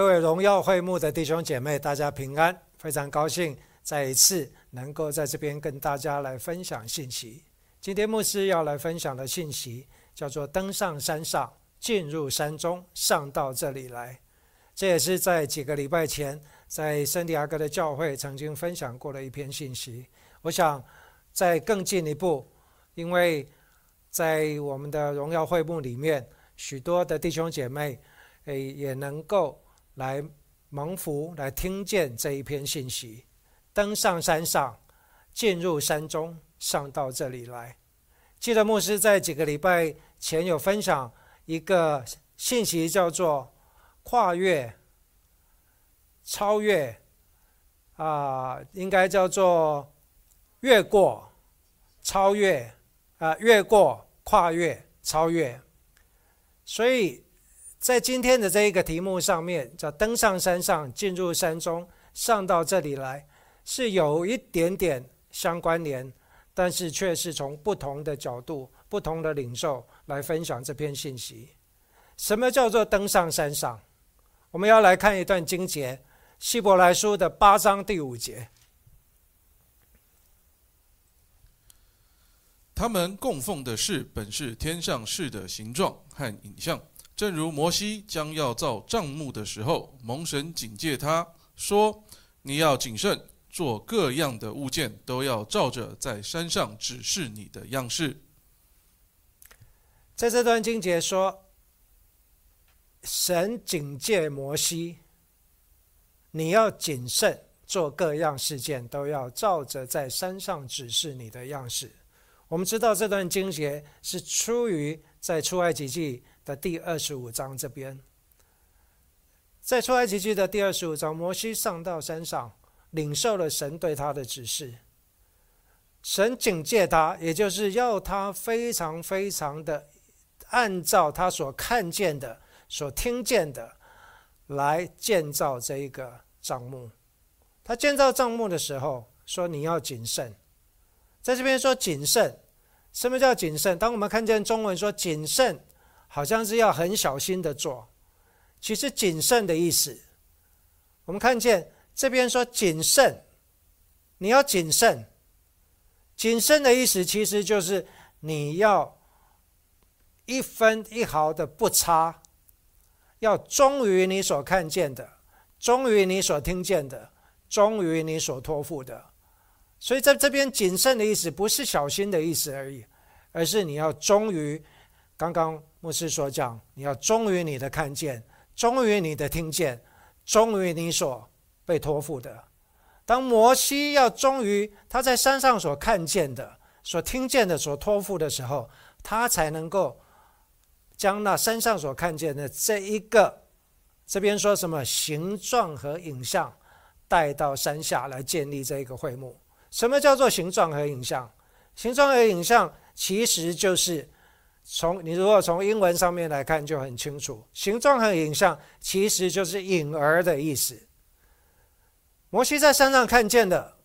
各位荣耀会幕的弟兄姐妹，大家平安！非常高兴再一次能够在这边跟大家来分享信息。今天牧师要来分享的信息叫做“登上山上，进入山中，上到这里来”。这也是在几个礼拜前在圣地亚哥的教会曾经分享过的一篇信息。我想再更进一步，因为在我们的荣耀会幕里面，许多的弟兄姐妹诶也能够。来蒙福，来听见这一篇信息，登上山上，进入山中，上到这里来。记得牧师在几个礼拜前有分享一个信息，叫做跨越、超越，啊，应该叫做越过、超越，啊，越过、跨越、超越。所以。在今天的这一个题目上面，叫登上山上，进入山中，上到这里来，是有一点点相关联，但是却是从不同的角度、不同的领受来分享这篇信息。什么叫做登上山上？我们要来看一段经节，《希伯来书》的八章第五节。他们供奉的是本是天上事的形状和影像。正如摩西将要造帐幕的时候，蒙神警戒他说：“你要谨慎，做各样的物件，都要照着在山上指示你的样式。”在这段经节说，神警戒摩西：“你要谨慎，做各样事件，都要照着在山上指示你的样式。”我们知道这段经节是出于在出埃及记。第二十五章这边，在出埃及记的第二十五章，摩西上到山上，领受了神对他的指示。神警戒他，也就是要他非常非常的按照他所看见的、所听见的来建造这一个帐幕。他建造帐幕的时候说：“你要谨慎。”在这边说谨慎，什么叫谨慎？当我们看见中文说谨慎。好像是要很小心的做，其实谨慎的意思，我们看见这边说谨慎，你要谨慎。谨慎的意思其实就是你要一分一毫的不差，要忠于你所看见的，忠于你所听见的，忠于你所托付的。所以在这边谨慎的意思不是小心的意思而已，而是你要忠于刚刚。牧师所讲，你要忠于你的看见，忠于你的听见，忠于你所被托付的。当摩西要忠于他在山上所看见的、所听见的、所托付的时候，他才能够将那山上所看见的这一个，这边说什么形状和影像，带到山下来建立这一个会幕。什么叫做形状和影像？形状和影像其实就是。从你如果从英文上面来看就很清楚，形状和影像其实就是影儿的意思。摩西在山上看见的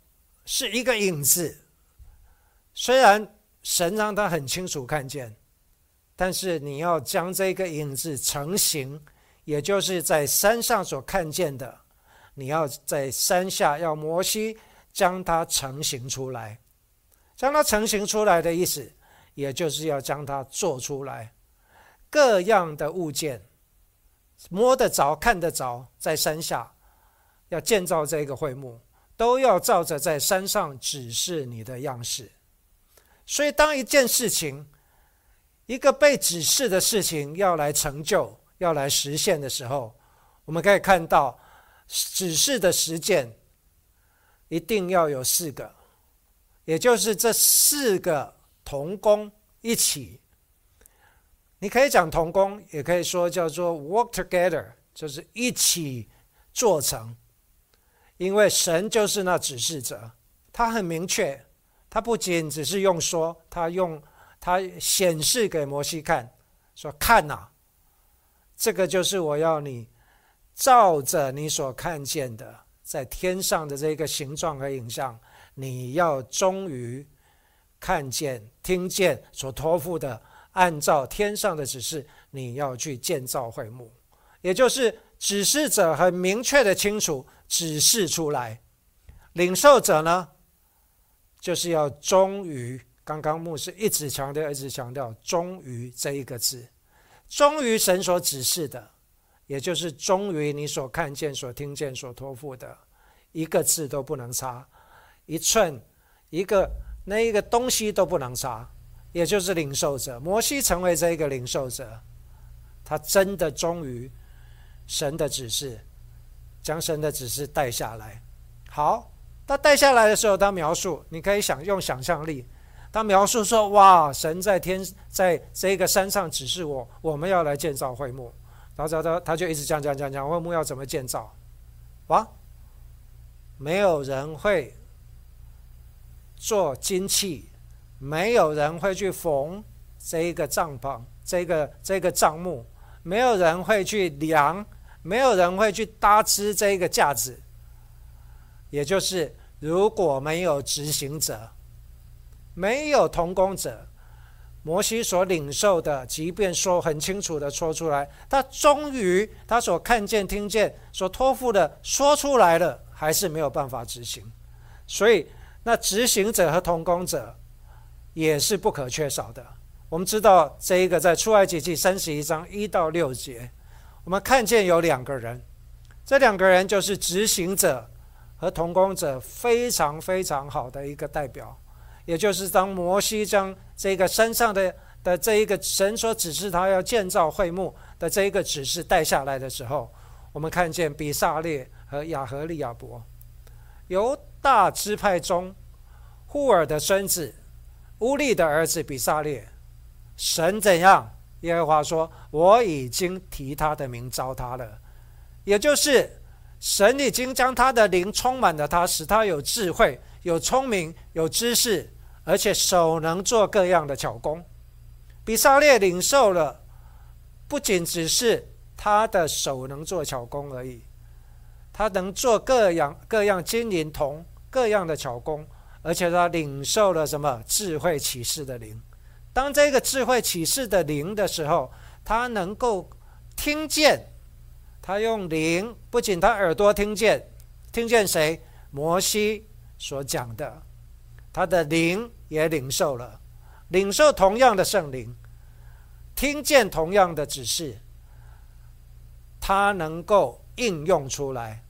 是一个影子，虽然神让他很清楚看见，但是你要将这个影子成形，也就是在山上所看见的，你要在山下要摩西将它成型出来，将它成型出来的意思。也就是要将它做出来，各样的物件摸得着、看得着，在山下要建造这个会幕，都要照着在山上指示你的样式。所以，当一件事情、一个被指示的事情要来成就、要来实现的时候，我们可以看到指示的实践一定要有四个，也就是这四个。同工一起，你可以讲同工，也可以说叫做 work together，就是一起做成。因为神就是那指示者，他很明确，他不仅只是用说，他用他显示给摩西看，说看呐，这个就是我要你照着你所看见的，在天上的这个形状和影像，你要忠于。看见、听见所托付的，按照天上的指示，你要去建造会幕，也就是指示者很明确的清楚指示出来，领受者呢，就是要忠于。刚刚牧师一直强调，一直强调忠于这一个字，忠于神所指示的，也就是忠于你所看见、所听见、所托付的，一个字都不能差，一寸一个那一个东西都不能杀，也就是领受者。摩西成为这一个领受者，他真的忠于神的指示，将神的指示带下来。好，他带下来的时候，他描述，你可以想用想象力。他描述说：“哇，神在天，在这个山上指示我，我们要来建造会幕。然后他他就一直讲讲讲讲会幕要怎么建造。哇，没有人会做金器，没有人会去缝这一个帐篷，这个这个帐幕，没有人会去量，没有人会去搭支这一个架子。也就是如果没有执行者。”没有同工者，摩西所领受的，即便说很清楚的说出来，他终于他所看见、听见、所托付的说出来了，还是没有办法执行。所以，那执行者和同工者也是不可缺少的。我们知道这一个在出埃及记三十一章一到六节，我们看见有两个人，这两个人就是执行者和同工者非常非常好的一个代表。也就是当摩西将这个山上的的这一个神所指示他要建造会幕的这一个指示带下来的时候，我们看见比萨列和亚和利亚伯，由大支派中户尔的孙子乌利的儿子比萨列，神怎样？耶和华说：“我已经提他的名招他了。”也就是神已经将他的灵充满了他，使他有智慧、有聪明、有知识。而且手能做各样的巧工，比萨列领受了，不仅只是他的手能做巧工而已，他能做各样各样金银铜各样的巧工，而且他领受了什么智慧启示的灵。当这个智慧启示的灵的时候，他能够听见，他用灵，不仅他耳朵听见，听见谁摩西所讲的。他的灵也领受了，领受同样的圣灵，听见同样的指示，他能够应用出来。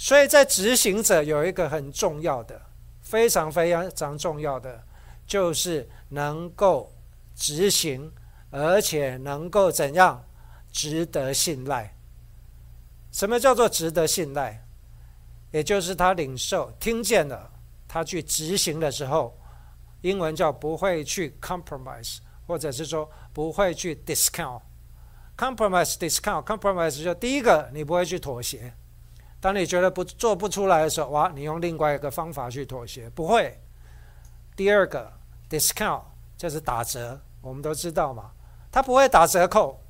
所以在执行者有一个很重要的、非常非常非常重要的，就是能够执行，而且能够怎样值得信赖。什么叫做值得信赖？也就是他领受、听见了。他去执行的时候，英文叫不会去 compromise，或者是说不会去 discount。compromise discount compromise 就第一个，你不会去妥协。当你觉得不做不出来的时候，哇，你用另外一个方法去妥协，不会。第二个 discount 就是打折，我们都知道嘛，它不会打折扣。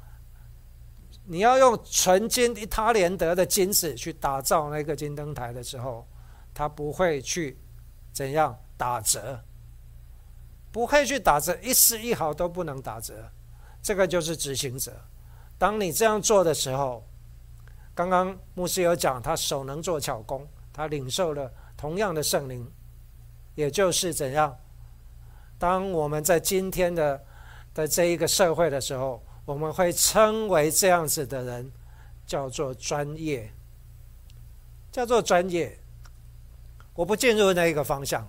你要用纯金一他连德的金子去打造那个金灯台的时候，它不会去。怎样打折？不会去打折，一丝一毫都不能打折。这个就是执行者。当你这样做的时候，刚刚牧师有讲，他手能做巧工，他领受了同样的圣灵，也就是怎样？当我们在今天的的这一个社会的时候，我们会称为这样子的人，叫做专业，叫做专业。我不进入那一个方向，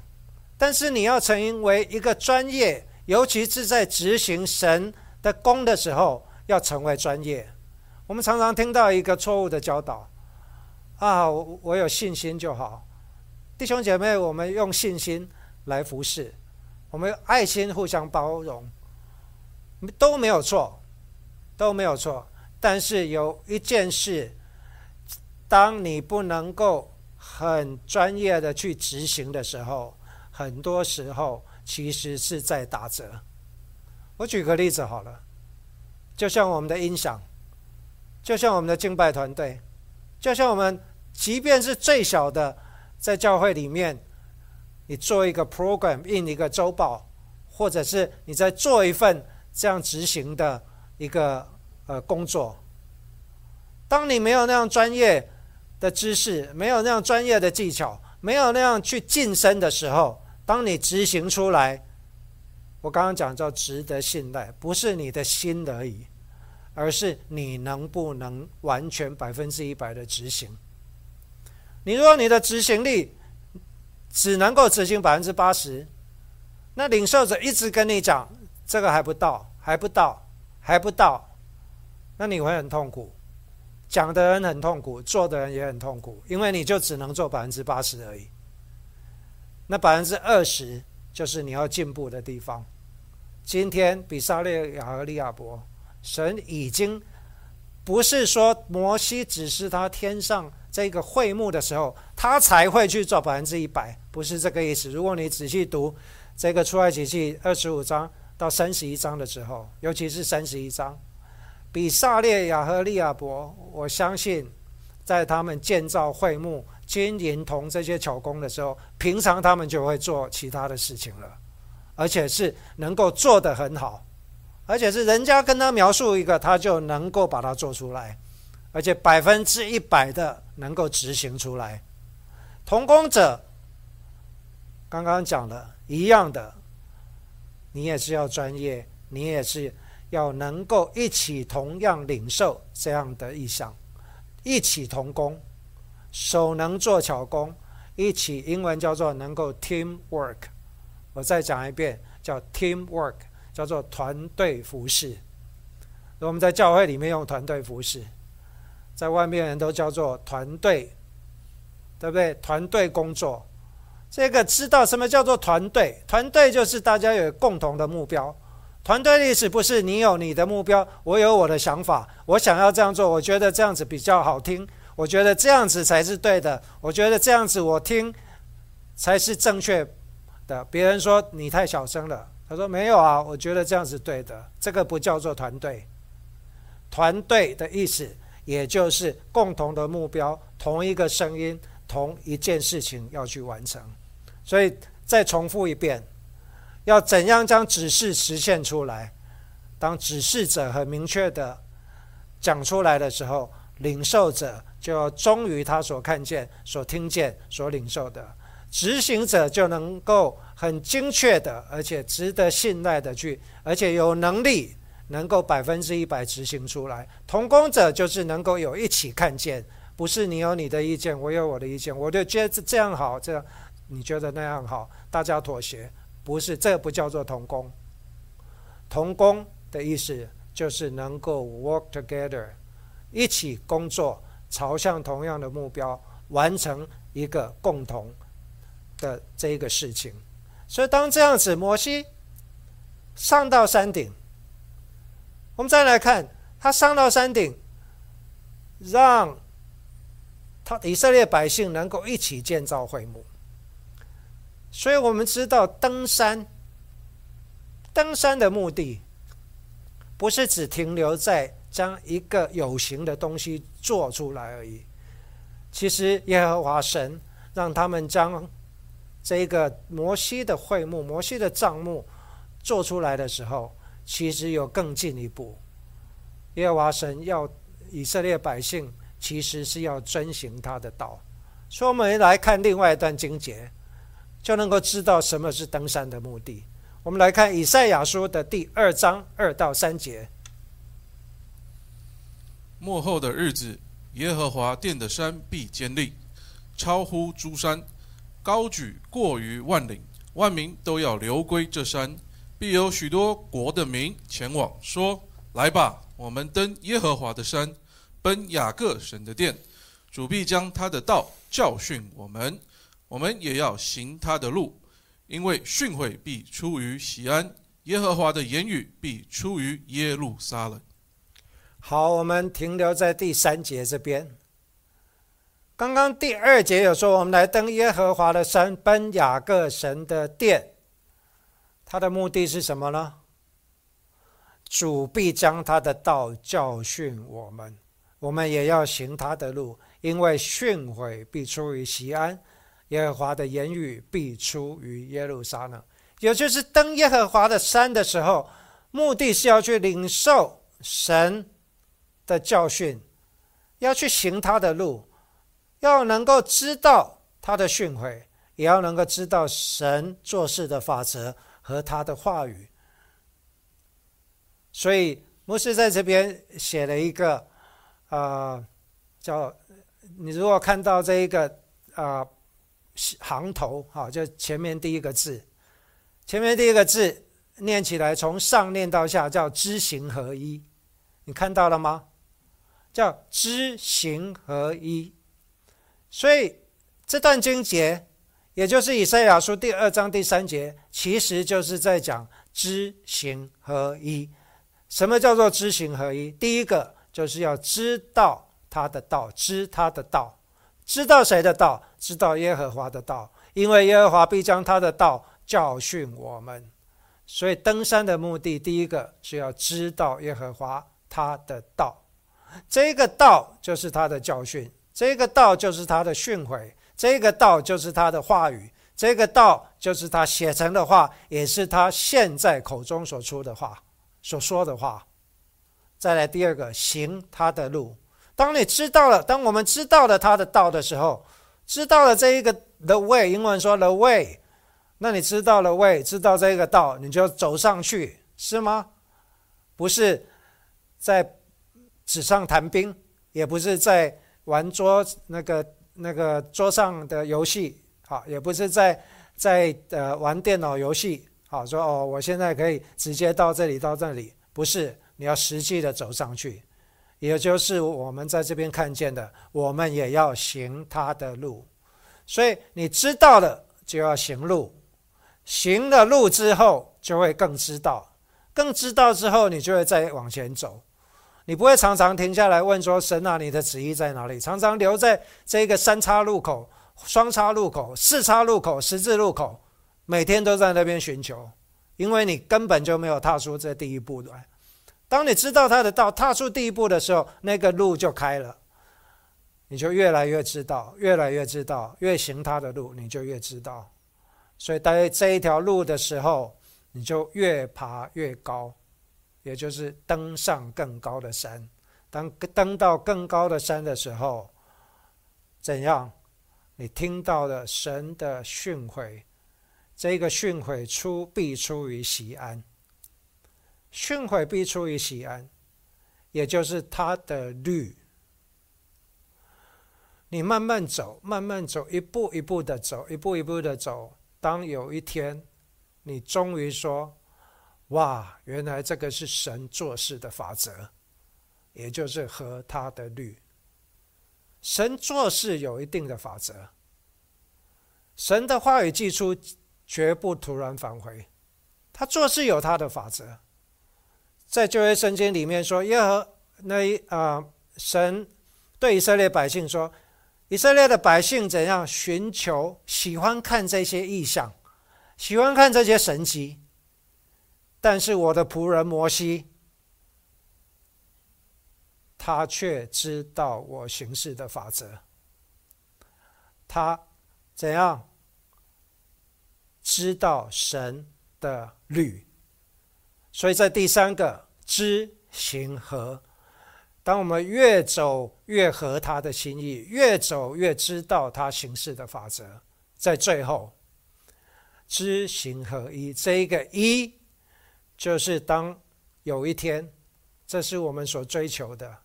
但是你要成为一个专业，尤其是在执行神的功的时候，要成为专业。我们常常听到一个错误的教导：啊，我有信心就好。弟兄姐妹，我们用信心来服侍，我们爱心互相包容，都没有错，都没有错。但是有一件事，当你不能够。很专业的去执行的时候，很多时候其实是在打折。我举个例子好了，就像我们的音响，就像我们的敬拜团队，就像我们，即便是最小的，在教会里面，你做一个 program，印一个周报，或者是你在做一份这样执行的一个呃工作，当你没有那样专业的知识，没有那样专业的技巧，没有那样去晋升的时候，当你执行出来，我刚刚讲叫值得信赖，不是你的心而已，而是你能不能完全百分之一百的执行。你如果你的执行力只能够执行百分之八十，那领受者一直跟你讲这个还不到，还不到，还不到，那你会很痛苦。讲的人很痛苦，做的人也很痛苦，因为你就只能做百分之八十而已。那百分之二十就是你要进步的地方。今天比萨列亚和利亚伯，神已经不是说摩西只是他天上这个会幕的时候，他才会去做百分之一百，不是这个意思。如果你仔细读这个出埃及记二十五章到三十一章的时候，尤其是三十一章。比萨列亚和利亚伯，我相信，在他们建造会幕、金银铜这些巧工的时候，平常他们就会做其他的事情了，而且是能够做得很好，而且是人家跟他描述一个，他就能够把它做出来，而且百分之一百的能够执行出来。同工者，刚刚讲了一样的，你也是要专业，你也是。要能够一起同样领受这样的意向，一起同工，手能做巧工，一起英文叫做能够 team work。我再讲一遍，叫 team work，叫做团队服饰。我们在教会里面用团队服饰，在外面人都叫做团队，对不对？团队工作，这个知道什么叫做团队？团队就是大家有共同的目标。团队历史不是你有你的目标，我有我的想法，我想要这样做，我觉得这样子比较好听，我觉得这样子才是对的，我觉得这样子我听才是正确的。别人说你太小声了，他说没有啊，我觉得这样子对的，这个不叫做团队。团队的意思也就是共同的目标，同一个声音，同一件事情要去完成。所以再重复一遍。要怎样将指示实现出来？当指示者很明确的讲出来的时候，领受者就要忠于他所看见、所听见、所领受的；执行者就能够很精确的，而且值得信赖的去，而且有能力能够百分之一百执行出来。同工者就是能够有一起看见，不是你有你的意见，我有我的意见，我就觉得这样好，这样你觉得那样好，大家妥协。不是，这不叫做同工。同工的意思就是能够 work together，一起工作，朝向同样的目标，完成一个共同的这个事情。所以，当这样子，摩西上到山顶，我们再来看他上到山顶，让他以色列百姓能够一起建造会幕。所以我们知道，登山，登山的目的，不是只停留在将一个有形的东西做出来而已。其实，耶和华神让他们将这个摩西的会幕、摩西的帐幕做出来的时候，其实有更进一步。耶和华神要以色列百姓，其实是要遵行他的道。所以，我们来看另外一段经节。就能够知道什么是登山的目的。我们来看以赛亚书的第二章二到三节。末后的日子，耶和华殿的山必坚立，超乎诸山，高举过于万岭，万民都要流归这山。必有许多国的民前往，说：“来吧，我们登耶和华的山，奔雅各神的殿。主必将他的道教训我们。”我们也要行他的路，因为训诲必出于西安，耶和华的言语必出于耶路撒冷。好，我们停留在第三节这边。刚刚第二节有说，我们来登耶和华的山，奔雅各神的殿。他的目的是什么呢？主必将他的道教训我们，我们也要行他的路，因为训诲必出于西安。耶和华的言语必出于耶路撒冷，也就是登耶和华的山的时候，目的是要去领受神的教训，要去行他的路，要能够知道他的训诲，也要能够知道神做事的法则和他的话语。所以牧师在这边写了一个，啊，叫你如果看到这一个啊行头，哈，就前面第一个字，前面第一个字念起来从上念到下叫知行合一，你看到了吗？叫知行合一。所以这段经节，也就是以赛亚书第二章第三节，其实就是在讲知行合一。什么叫做知行合一？第一个就是要知道他的道，知他的道，知道谁的道？知道耶和华的道，因为耶和华必将他的道教训我们。所以登山的目的，第一个是要知道耶和华他的道，这个道就是他的教训，这个道就是他的训诲，这个道就是他的话语，这个道就是他写成的话，也是他现在口中所出的话。所说的话，再来第二个，行他的路。当你知道了，当我们知道了他的道的时候，知道了这一个 the way，英文说 the way，那你知道了 way，知道这个道，你就走上去，是吗？不是在纸上谈兵，也不是在玩桌那个那个桌上的游戏，好，也不是在在呃玩电脑游戏。好说哦，我现在可以直接到这里到这里，不是你要实际的走上去，也就是我们在这边看见的，我们也要行他的路，所以你知道了就要行路，行了路之后就会更知道，更知道之后你就会再往前走，你不会常常停下来问说神啊，你的旨意在哪里？常常留在这个三叉路口、双叉路口、四叉路口、十字路口。每天都在那边寻求，因为你根本就没有踏出这第一步来。当你知道他的道，踏出第一步的时候，那个路就开了，你就越来越知道，越来越知道，越行他的路，你就越知道。所以在这一条路的时候，你就越爬越高，也就是登上更高的山。当登到更高的山的时候，怎样？你听到了神的训诲。这个训诲出必出于西安，训诲必出于西安，也就是他的律。你慢慢走，慢慢走，一步一步的走，一步一步的走。当有一天，你终于说：“哇，原来这个是神做事的法则，也就是和他的律。神做事有一定的法则，神的话语寄出。”绝不突然返回，他做事有他的法则。在旧约圣经里面说，耶和那一啊神对以色列百姓说，以色列的百姓怎样寻求、喜欢看这些异象，喜欢看这些神迹，但是我的仆人摩西，他却知道我行事的法则，他怎样？知道神的律，所以在第三个知行合。当我们越走越合他的心意，越走越知道他行事的法则，在最后知行合一。这一个一，就是当有一天，这是我们所追求的，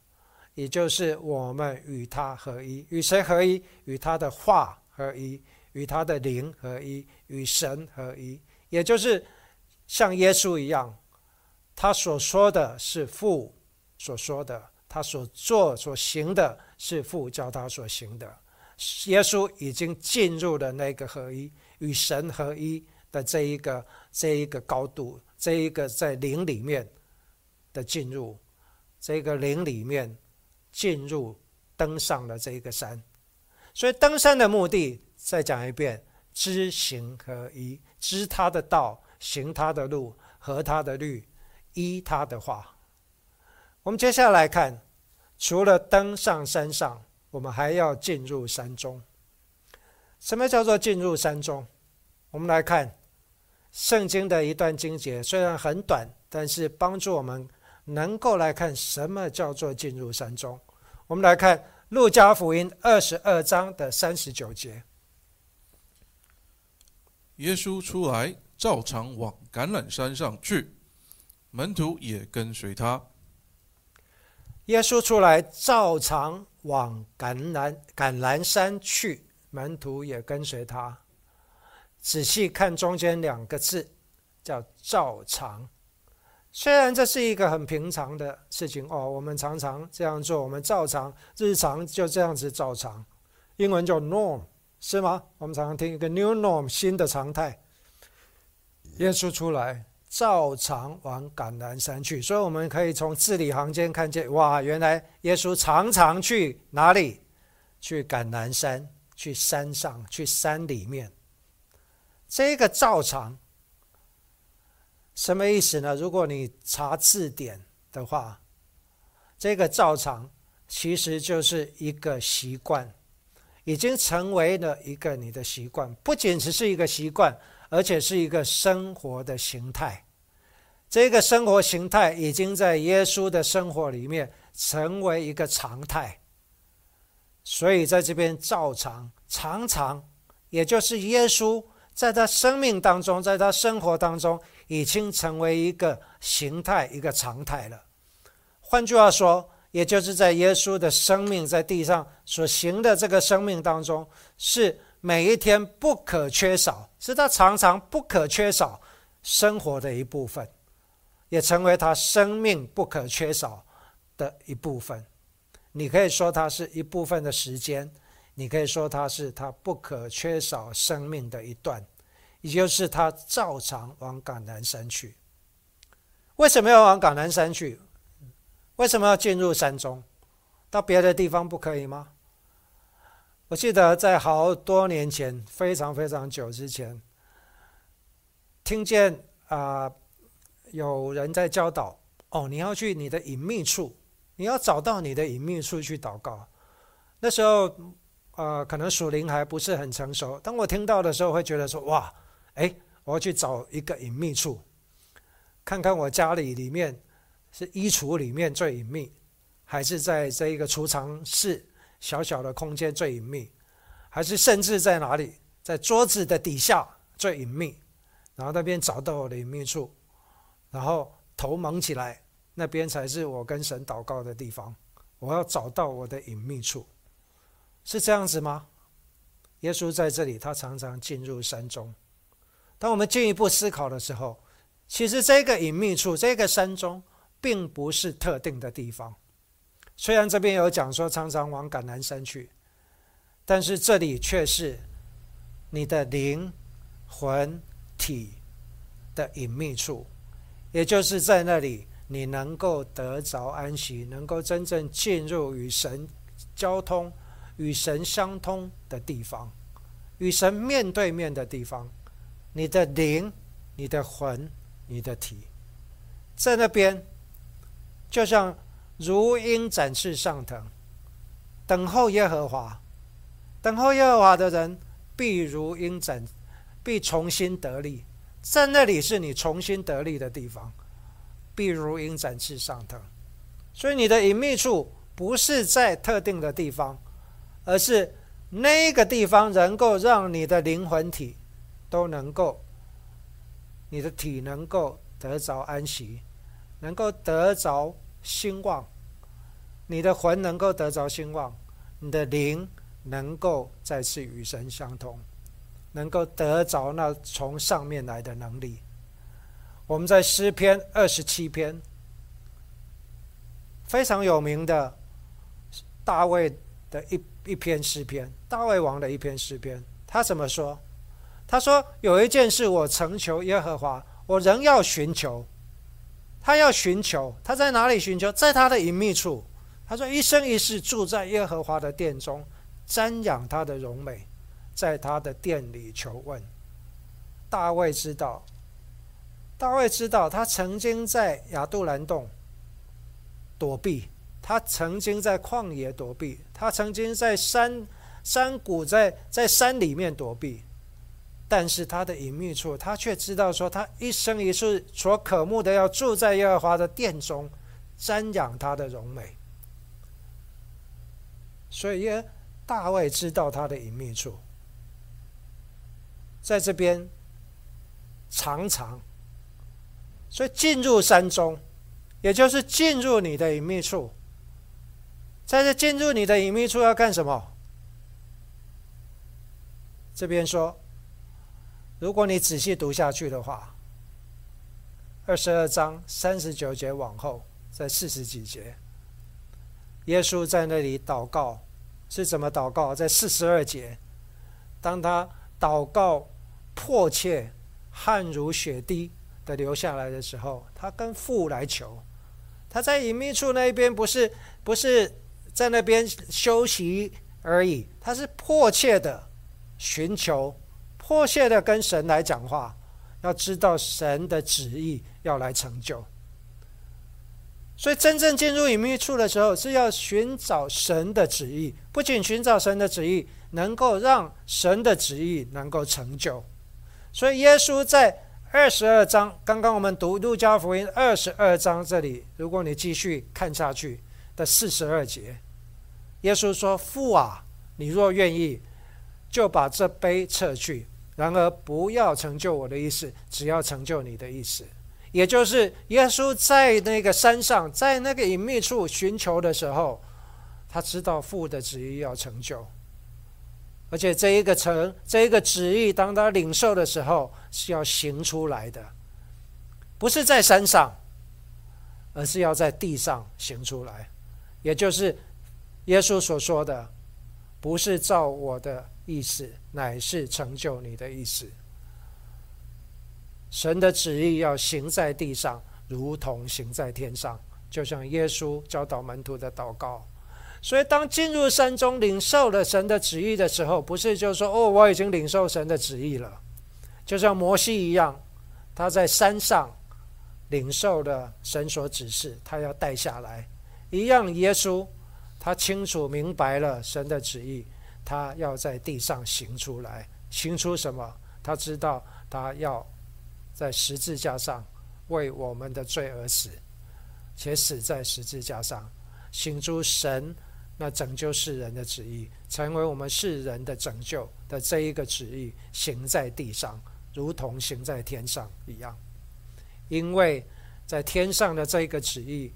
也就是我们与他合一。与谁合一？与他的话合一。与他的灵合一，与神合一，也就是像耶稣一样，他所说的是父所说的，他所做所行的是父叫他所行的。耶稣已经进入了那个合一，与神合一的这一个这一个高度，这一个在灵里面的进入，这个灵里面进入登上了这一个山，所以登山的目的。再讲一遍，知行合一，知他的道，行他的路，合他的律，依他的话。我们接下来看，除了登上山上，我们还要进入山中。什么叫做进入山中？我们来看圣经的一段经节，虽然很短，但是帮助我们能够来看什么叫做进入山中。我们来看《路加福音》二十二章的三十九节。耶稣出来，照常往橄榄山上去，门徒也跟随他。耶稣出来，照常往橄榄橄榄山去，门徒也跟随他。仔细看中间两个字，叫“照常”。虽然这是一个很平常的事情哦，我们常常这样做，我们照常日常就这样子照常。英文叫 “norm”。是吗？我们常常听一个 new norm 新的常态。耶稣出来，照常往橄榄山去，所以我们可以从字里行间看见，哇，原来耶稣常常去哪里？去橄榄山，去山上，去山里面。这个照常什么意思呢？如果你查字典的话，这个照常其实就是一个习惯。已经成为了一个你的习惯，不仅只是一个习惯，而且是一个生活的形态。这个生活形态已经在耶稣的生活里面成为一个常态。所以在这边照常常常，也就是耶稣在他生命当中，在他生活当中，已经成为一个形态，一个常态了。换句话说。也就是在耶稣的生命在地上所行的这个生命当中，是每一天不可缺少，是他常常不可缺少生活的一部分，也成为他生命不可缺少的一部分。你可以说它是一部分的时间，你可以说它是他不可缺少生命的一段，也就是他照常往港南山去。为什么要往港南山去？为什么要进入山中？到别的地方不可以吗？我记得在好多年前，非常非常久之前，听见啊有人在教导哦，你要去你的隐秘处，你要找到你的隐秘处去祷告。那时候呃，可能属灵还不是很成熟。当我听到的时候，会觉得说哇，哎，我要去找一个隐秘处，看看我家里里面。是衣橱里面最隐秘，还是在这一个储藏室小小的空间最隐秘，还是甚至在哪里，在桌子的底下最隐秘？然后那边找到我的隐秘处，然后头蒙起来，那边才是我跟神祷告的地方。我要找到我的隐秘处，是这样子吗？耶稣在这里，他常常进入山中。当我们进一步思考的时候，其实这个隐秘处，这个山中。并不是特定的地方，虽然这边有讲说常常往橄榄山去，但是这里却是你的灵魂体的隐秘处，也就是在那里你能够得着安息，能够真正进入与神交通、与神相通的地方，与神面对面的地方。你的灵、你的魂、你的体，在那边。就像如鹰展翅上腾，等候耶和华，等候耶和华的人必如鹰展，必重新得力。在那里是你重新得力的地方，必如鹰展翅上腾。所以你的隐秘处不是在特定的地方，而是那个地方能够让你的灵魂体都能够，你的体能够得着安息，能够得着。兴旺，你的魂能够得着兴旺，你的灵能够再次与神相通，能够得着那从上面来的能力。我们在诗篇二十七篇非常有名的大卫的一一篇诗篇，大卫王的一篇诗篇，他怎么说？他说：“有一件事我曾求耶和华，我仍要寻求。”他要寻求，他在哪里寻求？在他的隐秘处。他说：“一生一世住在耶和华的殿中，瞻仰他的荣美，在他的殿里求问。”大卫知道，大卫知道，他曾经在亚杜兰洞躲避，他曾经在旷野躲避，他曾经在山山谷在在山里面躲避。但是他的隐秘处，他却知道说，他一生一世所渴慕的，要住在耶和华的殿中，瞻仰他的荣美。所以耶大卫知道他的隐秘处，在这边常常，所以进入山中，也就是进入你的隐秘处。在这进入你的隐秘处要干什么？这边说，如果你仔细读下去的话，二十二章三十九节往后，在四十几节，耶稣在那里祷告，是怎么祷告？在四十二节，当他祷告迫切、汗如血滴的流下来的时候，他跟父来求，他在隐秘处那一边，不是不是。在那边休息而已，他是迫切的寻求，迫切的跟神来讲话，要知道神的旨意要来成就。所以，真正进入隐秘处的时候，是要寻找神的旨意，不仅寻找神的旨意，能够让神的旨意能够成就。所以，耶稣在二十二章，刚刚我们读路加福音二十二章这里，如果你继续看下去的四十二节。耶稣说：“父啊，你若愿意，就把这杯撤去。然而不要成就我的意思，只要成就你的意思。”也就是耶稣在那个山上，在那个隐秘处寻求的时候，他知道父的旨意要成就，而且这一个成这一个旨意，当他领受的时候是要行出来的，不是在山上，而是要在地上行出来，也就是。耶稣所说的，不是照我的意思，乃是成就你的意思。神的旨意要行在地上，如同行在天上，就像耶稣教导门徒的祷告。所以，当进入山中领受了神的旨意的时候，不是就说：“哦，我已经领受神的旨意了。”就像摩西一样，他在山上领受了神所指示，他要带下来一样。耶稣。他清楚明白了神的旨意，他要在地上行出来，行出什么？他知道他要在十字架上为我们的罪而死，且死在十字架上，行出神那拯救世人的旨意，成为我们世人的拯救的这一个旨意，行在地上，如同行在天上一样。因为在天上的这一个旨意，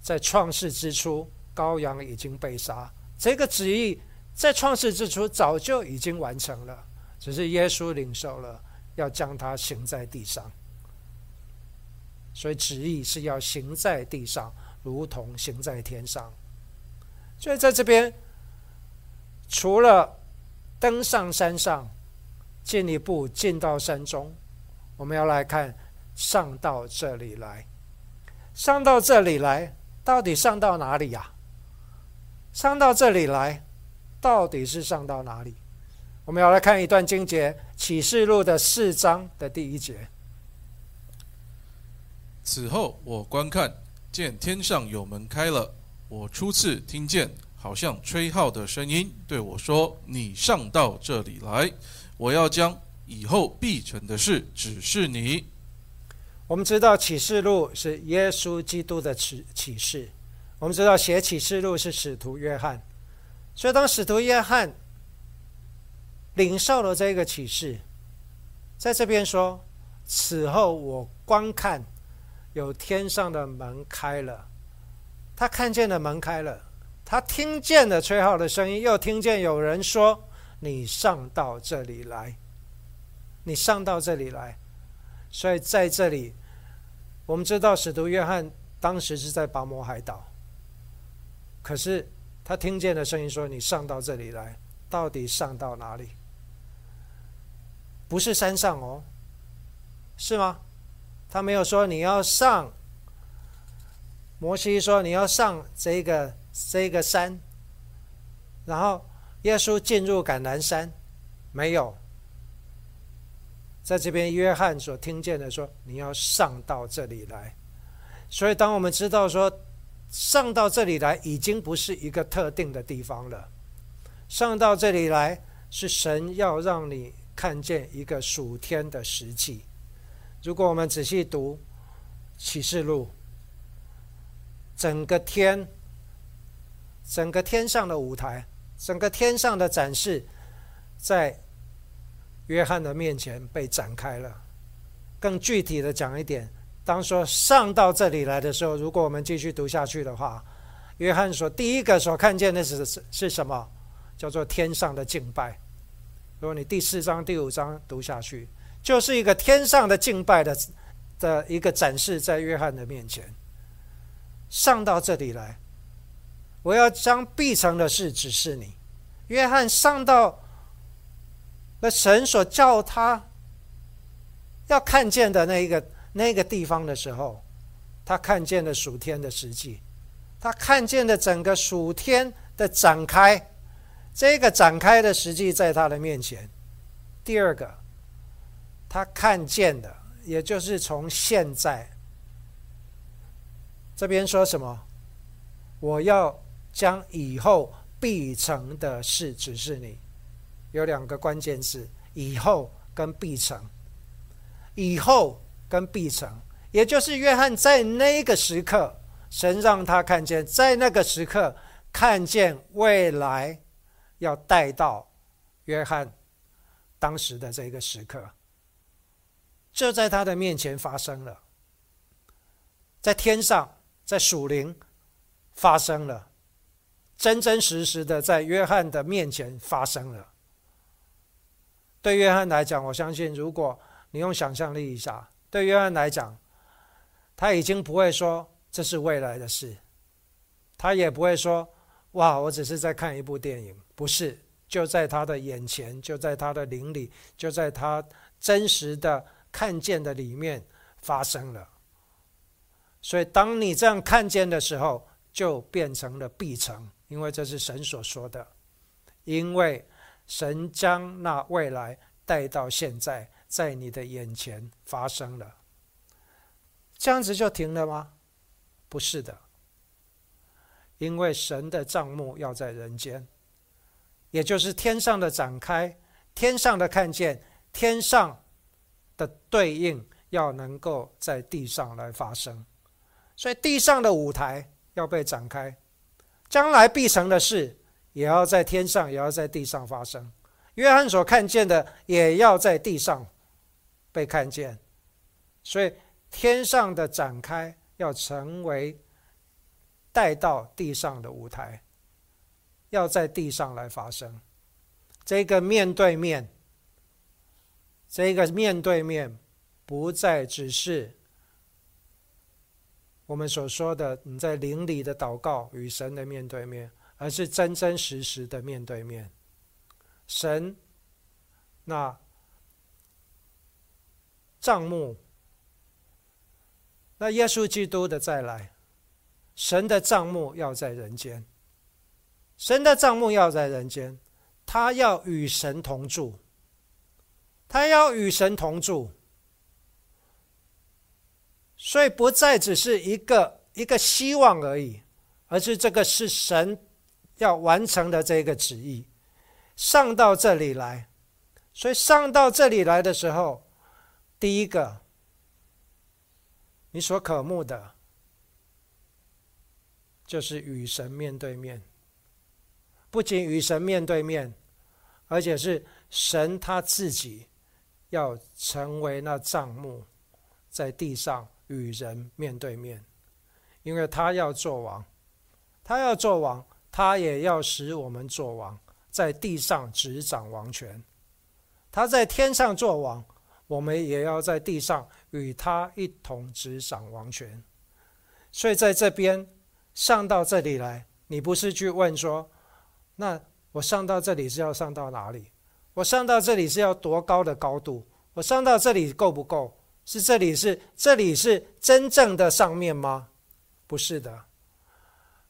在创世之初。羔羊已经被杀，这个旨意在创世之初早就已经完成了，只是耶稣领受了，要将它行在地上。所以旨意是要行在地上，如同行在天上。所以在这边，除了登上山上，进一步进到山中，我们要来看上到这里来，上到这里来，到底上到哪里呀？上到这里来，到底是上到哪里？我们要来看一段经节，《启示录》的四章的第一节。此后，我观看，见天上有门开了。我初次听见，好像吹号的声音，对我说：“你上到这里来，我要将以后必成的事指示你。”我们知道，《启示录》是耶稣基督的启启示。我们知道写启示录是使徒约翰，所以当使徒约翰领受了这个启示，在这边说：“此后我观看，有天上的门开了。”他看见了门开了，他听见了吹号的声音，又听见有人说：“你上到这里来，你上到这里来。”所以在这里，我们知道使徒约翰当时是在拔摩海岛。可是他听见的声音说：“你上到这里来，到底上到哪里？不是山上哦，是吗？他没有说你要上。摩西说你要上这个这个山，然后耶稣进入橄榄山，没有。在这边，约翰所听见的说你要上到这里来，所以当我们知道说。上到这里来，已经不是一个特定的地方了。上到这里来，是神要让你看见一个属天的实际。如果我们仔细读启示录，整个天整个天上的舞台，整个天上的展示，在约翰的面前被展开了。更具体的讲一点，当说上到这里来的时候，如果我们继续读下去的话，约翰说第一个所看见的是是是什么？叫做天上的敬拜。如果你第四章、第五章读下去，就是一个天上的敬拜的的一个展示，在约翰的面前。上到这里来，我要将必成的事指示你。约翰上到那神所叫他要看见的那一个那个地方的时候，他看见了属天的实际，他看见了整个属天的展开。这个展开的实际在他的面前。第二个，他看见的，也就是从现在这边说什么？我要将以后必成的事指示你。有两个关键字：以后跟必成。以后跟必成，也就是约翰在那个时刻，神让他看见，在那个时刻看见未来。要带到约翰当时的这个时刻，就在他的面前发生了，在天上，在属灵发生了，真真实实的在约翰的面前发生了。对约翰来讲，我相信，如果你用想象力一下，对约翰来讲，他已经不会说这是未来的事，他也不会说。哇！我只是在看一部电影，不是就在他的眼前，就在他的灵里，就在他真实的看见的里面发生了。所以，当你这样看见的时候，就变成了必成，因为这是神所说的。因为神将那未来带到现在，在你的眼前发生了。这样子就停了吗？不是的。因为神的账目要在人间，也就是天上的展开，天上的看见，天上的对应要能够在地上来发生，所以地上的舞台要被展开，将来必成的事也要在天上，也要在地上发生。约翰所看见的也要在地上被看见，所以天上的展开要成为。带到地上的舞台，要在地上来发生。这个面对面，这个面对面，不再只是我们所说的你在灵里的祷告与神的面对面，而是真真实实的面对面。神那账目，那耶稣基督的再来。神的账目要在人间，神的账目要在人间，他要与神同住，他要与神同住，所以不再只是一个一个希望而已，而是这个是神要完成的这个旨意，上到这里来，所以上到这里来的时候，第一个，你所渴慕的。就是与神面对面，不仅与神面对面，而且是神他自己要成为那帐幕，在地上与人面对面，因为他要做王，他要做王，他也要使我们做王，在地上执掌王权。他在天上做王，我们也要在地上与他一同执掌王权。所以在这边。上到这里来，你不是去问说，那我上到这里是要上到哪里？我上到这里是要多高的高度？我上到这里够不够？是这里是这里是真正的上面吗？不是的，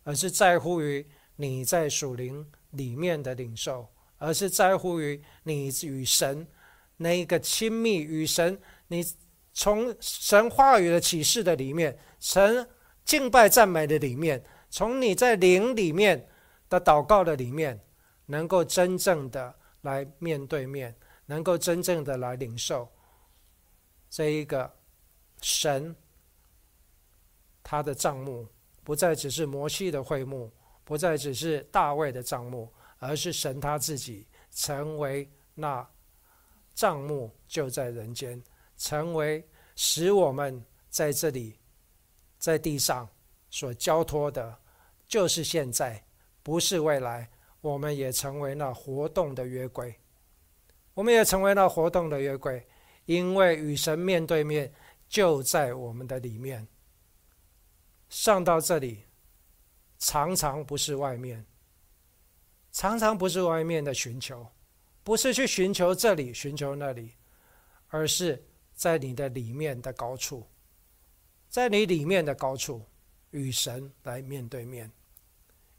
而是在乎于你在属灵里面的领受，而是在乎于你与神那个亲密与神，你从神话语的启示的里面，神。敬拜赞美的里面，从你在灵里面的祷告的里面，能够真正的来面对面，能够真正的来领受这一个神他的账目，不再只是摩西的会幕，不再只是大卫的帐幕，而是神他自己成为那帐幕，就在人间，成为使我们在这里在地上所交托的，就是现在，不是未来。我们也成为那活动的约柜，我们也成为那活动的约柜，因为与神面对面就在我们的里面。上到这里，常常不是外面，常常不是外面的寻求，不是去寻求这里，寻求那里，而是在你的里面的高处，在你里面的高处与神来面对面。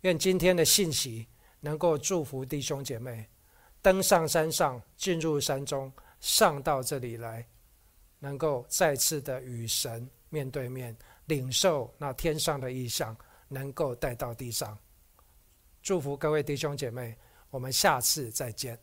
愿今天的信息能够祝福弟兄姐妹，登上山上，进入山中，上到这里来，能够再次的与神面对面。领受那天上的意象，能够带到地上。祝福各位弟兄姐妹我们下次再见。